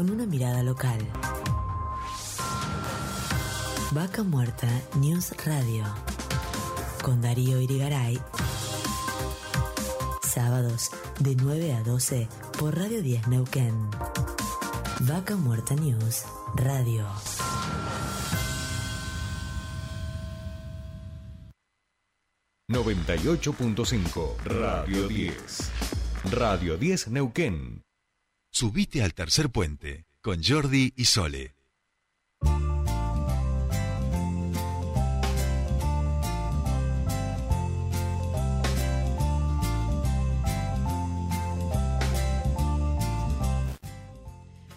con una mirada local. Vaca Muerta News Radio con Darío Irigaray. Sábados de 9 a 12 por Radio 10 Neuquén. Vaca Muerta News Radio. ...98.5... Radio 10. Radio 10 Neuquén. Subite al tercer puente con Jordi y Sole.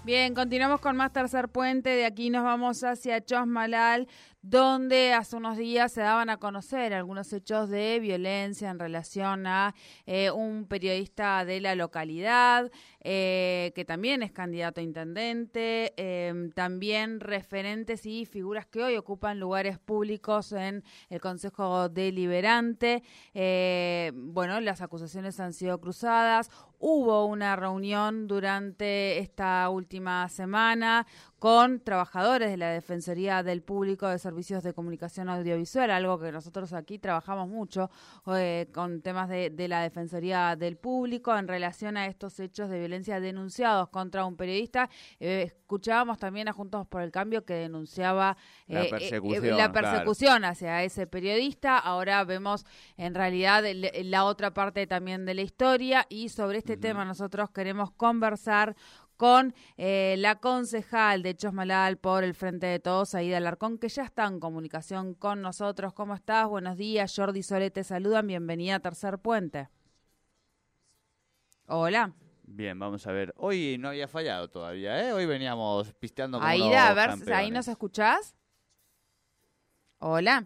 Bien, continuamos con más tercer puente. De aquí nos vamos hacia Chosmalal, donde hace unos días se daban a conocer algunos hechos de violencia en relación a eh, un periodista de la localidad, eh, que también es candidato a intendente, em, también referentes y figuras que hoy ocupan lugares públicos en el Consejo Deliberante. Eh, bueno, las acusaciones han sido cruzadas. Hubo una reunión durante esta última semana con trabajadores de la Defensoría del Público de Servicios de Comunicación Audiovisual, algo que nosotros aquí trabajamos mucho eh, con temas de, la Defensoría del Público en relación a estos hechos de violencia denunciados contra un periodista. Eh, escuchábamos también a Juntos por el Cambio que denunciaba la eh, persecución, la persecución hacia ese periodista. Ahora vemos en realidad la otra parte también de la historia y sobre este tema nosotros queremos conversar con eh, la concejal de Chosmalal por el Frente de Todos, Aida Alarcón, que ya está en comunicación con nosotros. ¿Cómo estás? Buenos días. Jordi Solete te saludan. Bienvenida a Tercer Puente. Hola. Bien, vamos a ver. Hoy no había fallado todavía, ¿eh? Hoy veníamos pisteando como Aida, a ver, ¿ahí nos escuchás? Hola.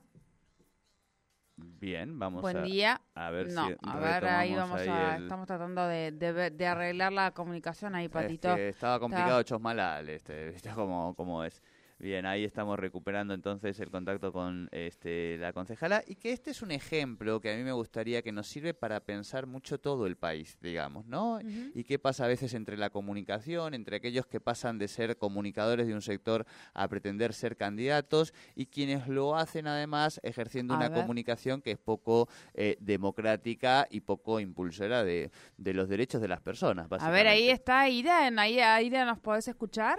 Bien, vamos Buen a, día. a ver no, si a ver, ahí vamos ahí a, el- estamos tratando de, de, de arreglar la comunicación ahí, Es Patito. que estaba complicado Chosmalal, este, ¿viste cómo, cómo es? Bien, ahí estamos recuperando entonces el contacto con este, la concejala y que este es un ejemplo que a mí me gustaría que nos sirve para pensar mucho todo el país, digamos, ¿no? Y qué pasa a veces entre la comunicación, entre aquellos que pasan de ser comunicadores de un sector a pretender ser candidatos y quienes lo hacen además ejerciendo A una ver. comunicación que es poco eh, democrática y poco impulsora de, de los derechos de las personas. A ver, ahí está. ¿En Aida, Aida, ¿nos podés escuchar?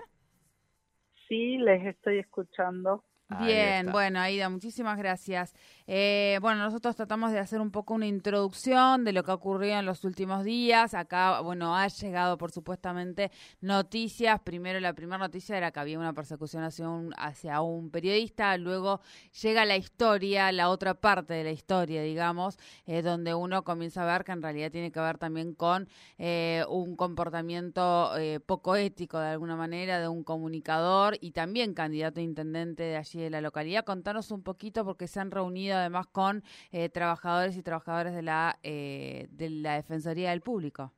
Sí, les estoy escuchando. Bien, bueno, Aida, muchísimas gracias. Eh, bueno, nosotros tratamos de hacer un poco una introducción de lo que ha ocurrido en los últimos días. Acá, bueno, ha llegado, por supuestamente, noticias. Primero, la primera noticia era que había una persecución hacia un, hacia un periodista. Luego llega la historia, la otra parte de la historia, digamos, eh, donde uno comienza a ver que en realidad tiene que ver también con eh, un comportamiento eh, poco ético, de alguna manera, de un comunicador y también candidato a intendente de allí de la localidad. Contanos un poquito porque se han reunido además con eh, trabajadores y trabajadoras de la, eh, de la Defensoría del Público.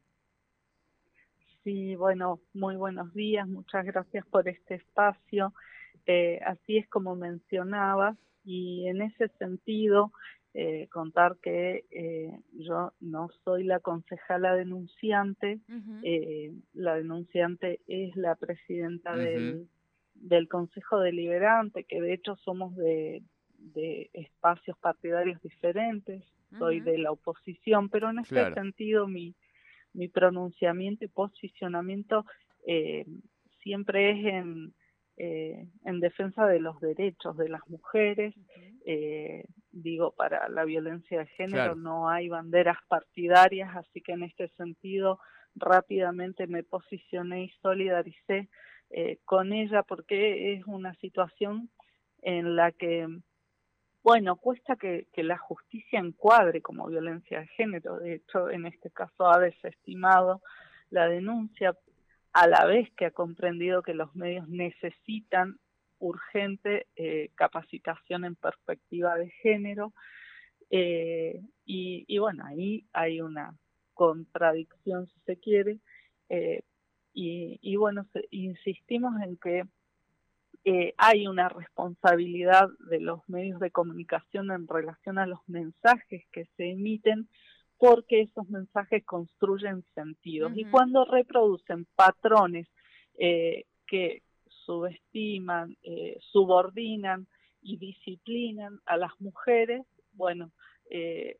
Sí, bueno, muy buenos días, muchas gracias por este espacio. Eh, así es como mencionaba y en ese sentido eh, contar que eh, yo no soy la concejala denunciante, eh, la denunciante es la presidenta del, del Consejo Deliberante, que de hecho somos de, de espacios partidarios diferentes, soy de la oposición, pero en este Claro. sentido mi, mi pronunciamiento y posicionamiento eh, siempre es en, eh, en defensa de los derechos de las mujeres. Eh, digo, para la violencia de género Claro. no hay banderas partidarias, así que en este sentido rápidamente me posicioné y solidaricé eh, con ella porque es una situación en la que bueno, cuesta que, la justicia encuadre como violencia de género. De hecho, en este caso ha desestimado la denuncia a la vez que ha comprendido que los medios necesitan urgente eh, capacitación en perspectiva de género. Eh, y, y bueno, ahí hay una contradicción, si se quiere. Eh, y, y bueno, insistimos en que eh, hay una responsabilidad de los medios de comunicación en relación a los mensajes que se emiten porque esos mensajes construyen sentidos y cuando reproducen patrones eh, que subestiman, eh, subordinan y disciplinan a las mujeres, bueno, eh,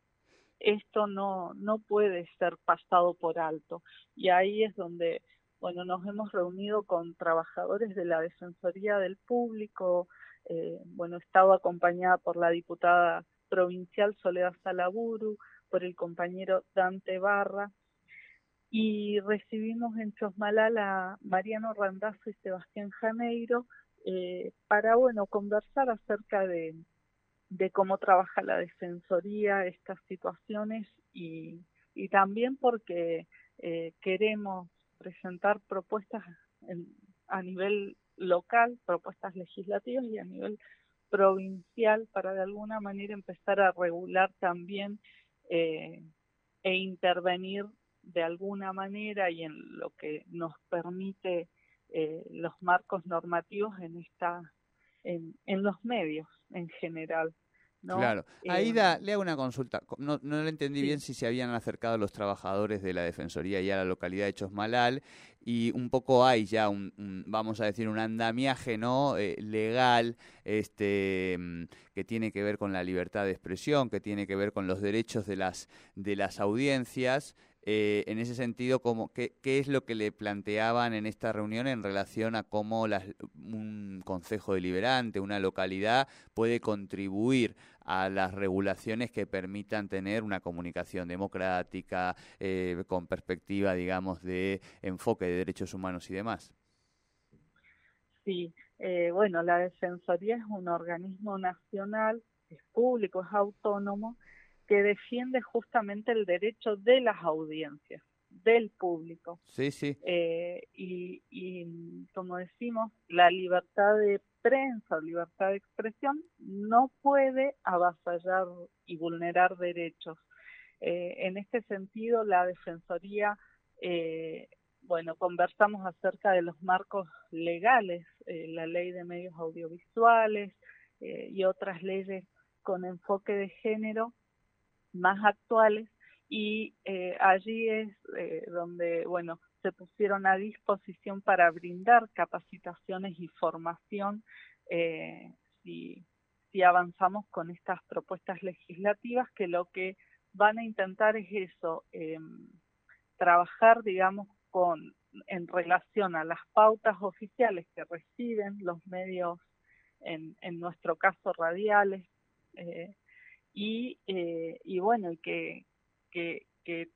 esto no, no puede ser pasado por alto. Y ahí es donde, bueno, nos hemos reunido con trabajadores de la Defensoría del Público, eh, bueno, estado acompañada por la diputada provincial Soledad Salaburu, por el compañero Dante Barra, y recibimos en Chosmalal a Mariano Randazo y Sebastián Janeiro eh, para, bueno, conversar acerca de, de cómo trabaja la Defensoría estas situaciones y, y también porque eh, queremos presentar propuestas a nivel local, propuestas legislativas y a nivel provincial para de alguna manera empezar a regular también eh, e intervenir de alguna manera y en lo que nos permite eh, los marcos normativos en esta en, en los medios en general Claro. Eh, Aida, le hago una consulta. No, no le entendí bien si se habían acercado los trabajadores de la Defensoría y a la localidad de Chosmalal y un poco hay ya un, vamos a decir, un andamiaje no eh, legal este mm, que tiene que ver con la libertad de expresión, que tiene que ver con los derechos de las de las audiencias eh, en ese sentido, qué, qué, es lo que le planteaban en esta reunión en relación a cómo un consejo deliberante, una localidad, puede contribuir a las regulaciones que permitan tener una comunicación democrática, eh, con perspectiva, digamos, de enfoque de derechos humanos y demás. Sí, eh, bueno, la Defensoría es un organismo nacional, es público, es autónomo, que defiende justamente el derecho de las audiencias, del público. Sí, sí. Eh, y, y, como decimos, la libertad de prensa o libertad de expresión no puede avasallar y vulnerar derechos. Eh, en este sentido, la Defensoría, eh, bueno, conversamos acerca de los marcos legales, la ley de medios audiovisuales y otras leyes con enfoque de género más actuales y eh, allí es eh, donde, bueno, se pusieron a disposición para brindar capacitaciones y formación eh, si, si avanzamos con estas propuestas legislativas que lo que van a intentar es eso, em, trabajar, digamos, con en relación a las pautas oficiales que reciben los medios, en, en nuestro caso radiales, y, eh, y bueno, y que, que,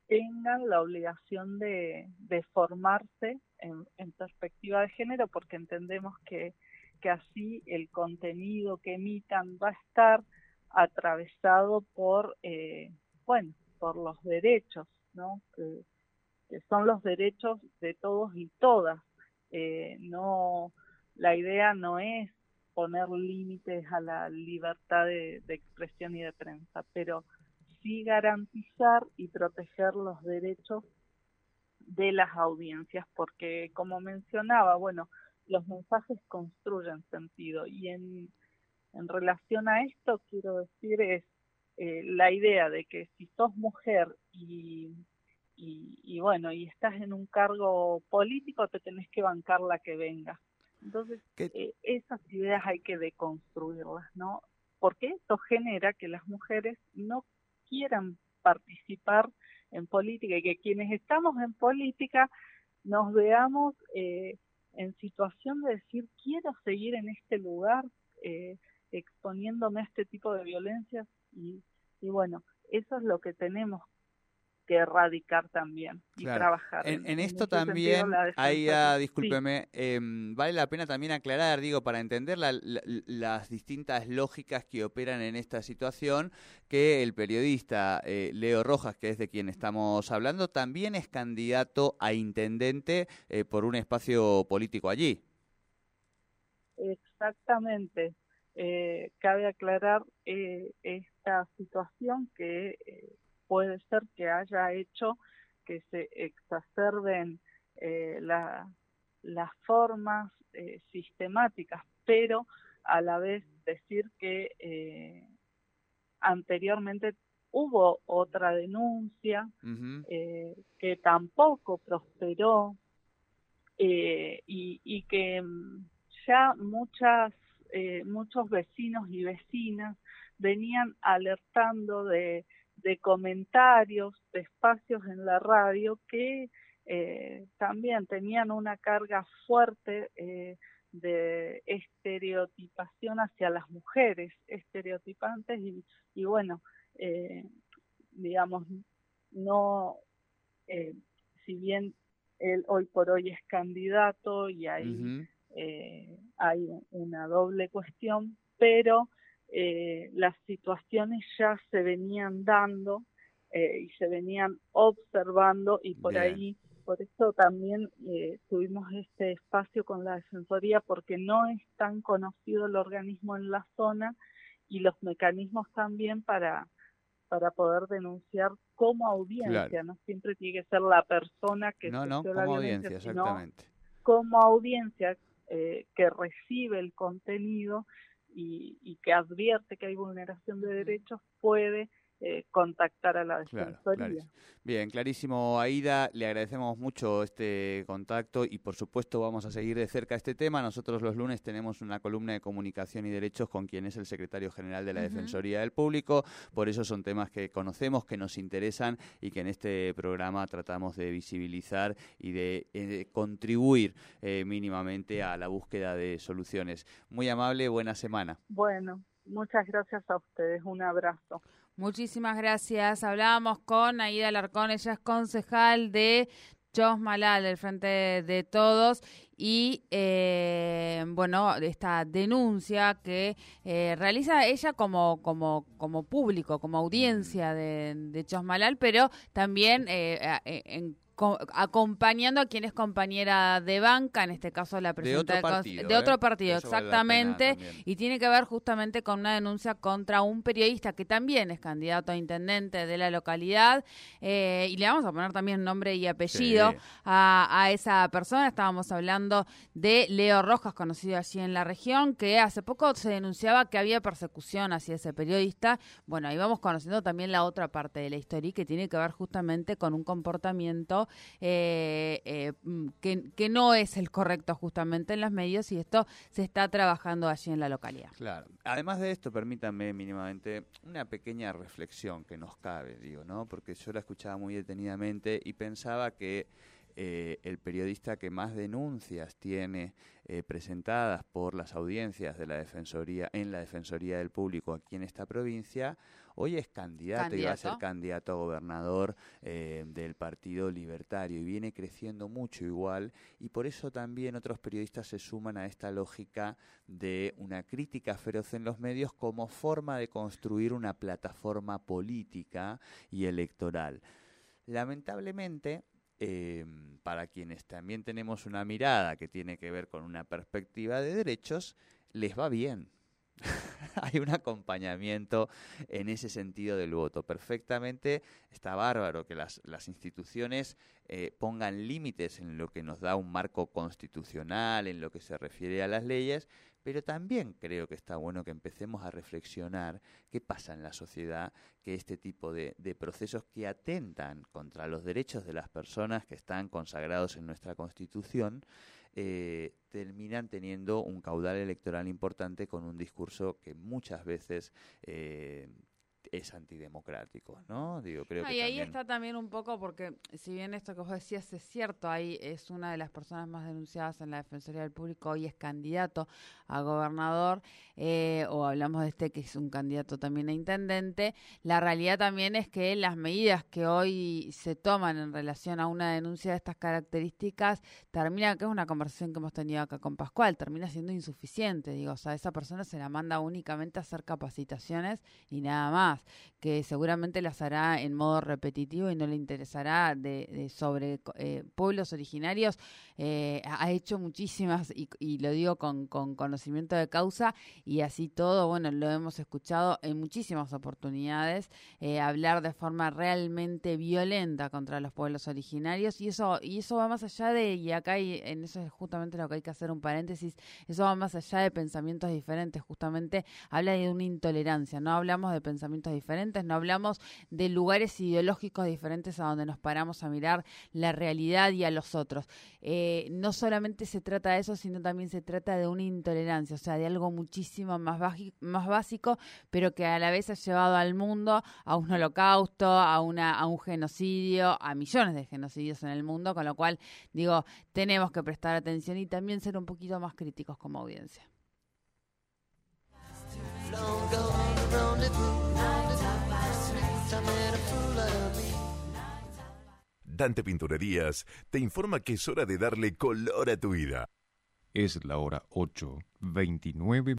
tengan la obligación de, de formarse en, en, perspectiva de género, porque entendemos que, que así el contenido que emitan va a estar atravesado por, eh, bueno, por los derechos, ¿no? Que, que son los derechos de todos y todas. Eh, no, la idea no es poner límites a la libertad de, expresión y de prensa, pero sí garantizar y proteger los derechos de las audiencias, porque como mencionaba, bueno, los mensajes construyen sentido y en, relación a esto quiero decir es eh, la idea de que si sos mujer y, y, y, bueno, y estás en un cargo político, te tenés que bancar la que venga. Entonces, eh, esas ideas hay que deconstruirlas, ¿no? Porque esto genera que las mujeres no quieran participar en política y que quienes estamos en política nos veamos eh, en situación de decir, quiero seguir en este lugar eh, exponiéndome a este tipo de violencias y, y bueno, eso es lo que tenemos que erradicar también y trabajar. En, esto también, ahí ah, discúlpeme, em, vale la pena también aclarar, digo, para entender las distintas lógicas que operan en esta situación, que el periodista eh, Leo Rojas, que es de quien estamos hablando, también es candidato a intendente eh, por un espacio político allí. Exactamente. Eh, cabe aclarar esta situación que puede ser que haya hecho que se exacerben eh, la, las formas eh, sistemáticas, pero a la vez decir que eh, anteriormente hubo otra denuncia eh, que tampoco prosperó eh, y, que mm, ya muchas, eh, muchos vecinos y vecinas venían alertando de, comentarios, de espacios en la radio que eh, también tenían una carga fuerte de estereotipación hacia las mujeres, estereotipantes y, y bueno, digamos, no, si bien él hoy por hoy es candidato y hay, eh, hay una doble cuestión, pero eh, las situaciones ya se venían dando eh, y se venían observando y por ahí, por eso también tuvimos este espacio con la Defensoría porque no es tan conocido el organismo en la zona y los mecanismos también para para poder denunciar como audiencia, no siempre tiene que ser la persona que no, no, como audiencia, exactamente. como audiencia eh, que recibe el contenido y, y que advierte que hay vulneración de derechos puede eh, contactar a la Defensoría. Bien, clarísimo, Aida. Le agradecemos mucho este contacto y, por supuesto, vamos a seguir de cerca este tema. Nosotros los lunes tenemos una columna de comunicación y derechos con quien es el secretario general de la Defensoría del Público. Por eso son temas que conocemos, que nos interesan y que en este programa tratamos de visibilizar y de, eh, contribuir eh, mínimamente a la búsqueda de soluciones. Muy amable, buena semana. Bueno, muchas gracias a ustedes. Un abrazo. Muchísimas gracias. Hablábamos con Aida Larcón, ella es concejal de Chosmalal, del Frente de Todos, y eh, bueno, esta denuncia que eh, realiza ella como, como, como público, como audiencia de, de Chosmalal, pero también eh, en acompañando a quien es compañera de banca, en este caso la presidenta de otro partido, de otro partido exactamente, y tiene que ver justamente con una denuncia contra un periodista que también es candidato a intendente de la localidad, eh, y le vamos a poner también nombre y apellido a, a, esa persona. Estábamos hablando de Leo Rojas, conocido allí en la región, que hace poco se denunciaba que había persecución hacia ese periodista. Bueno, ahí vamos conociendo también la otra parte de la historia que tiene que ver justamente con un comportamiento eh, eh, mm, que, no es el correcto justamente en los medios y esto se está trabajando allí en la localidad. Claro. Además de esto, permítanme mínimamente una pequeña reflexión que nos cabe, digo, ¿no? Porque yo la escuchaba muy detenidamente y pensaba que eh, el periodista que más denuncias tiene presentadas por las audiencias de la defensoría en la defensoría del público aquí en esta provincia Hoy es candidato, y va a ser candidato a gobernador eh, del Partido Libertario y viene creciendo mucho igual y por eso también otros periodistas se suman a esta lógica de una crítica feroz en los medios como forma de construir una plataforma política y electoral. Lamentablemente, em, para quienes también tenemos una mirada que tiene que ver con una perspectiva de derechos, les va bien. hay un acompañamiento en ese sentido del voto. Perfectamente está bárbaro que las, instituciones eh, pongan límites en lo que nos da un marco constitucional, en lo que se refiere a las leyes, pero también creo que está bueno que empecemos a reflexionar qué pasa en la sociedad, que este tipo de, procesos que atentan contra los derechos de las personas que están consagrados en nuestra Constitución, eh, terminan teniendo un caudal electoral importante con un discurso que muchas veces eh, es antidemocrático, ¿no? Digo, creo y ahí está también un poco porque si bien esto que vos decías es cierto, ahí es una de las personas más denunciadas en la Defensoría del Público, hoy es candidato a gobernador, eh, o hablamos de este que es un candidato también a intendente, la realidad también es que las medidas que hoy se toman en relación a una denuncia de estas características, termina, que es una conversación que hemos tenido acá con Pascual, termina siendo insuficiente, digo, o sea, esa persona se la manda únicamente a hacer capacitaciones y nada más que seguramente las hará en modo repetitivo y no le interesará sobre eh, pueblos originarios. Eh, ha hecho muchísimas, y, lo digo con, conocimiento de causa, y así todo, bueno, lo hemos escuchado en muchísimas oportunidades, eh, hablar de forma realmente violenta contra los pueblos originarios, y eso, y eso va más allá de, y acá hay, en eso es justamente lo que hay que hacer un paréntesis, eso va más allá de pensamientos diferentes, justamente habla de una intolerancia, no hablamos de pensamientos diferentes, no hablamos de lugares ideológicos diferentes a donde nos paramos a mirar la realidad y a los otros. Eh, no solamente se trata de eso, sino también se trata de una intolerancia, o sea, de algo muchísimo más, más básico, pero que a la vez ha llevado al mundo a un holocausto, a, una, a un genocidio, a millones de genocidios en el mundo, con lo cual digo, tenemos que prestar atención y también ser un poquito más críticos como audiencia. Dante Pinturerías te informa que es hora de darle color a tu vida. Es la hora 8, 29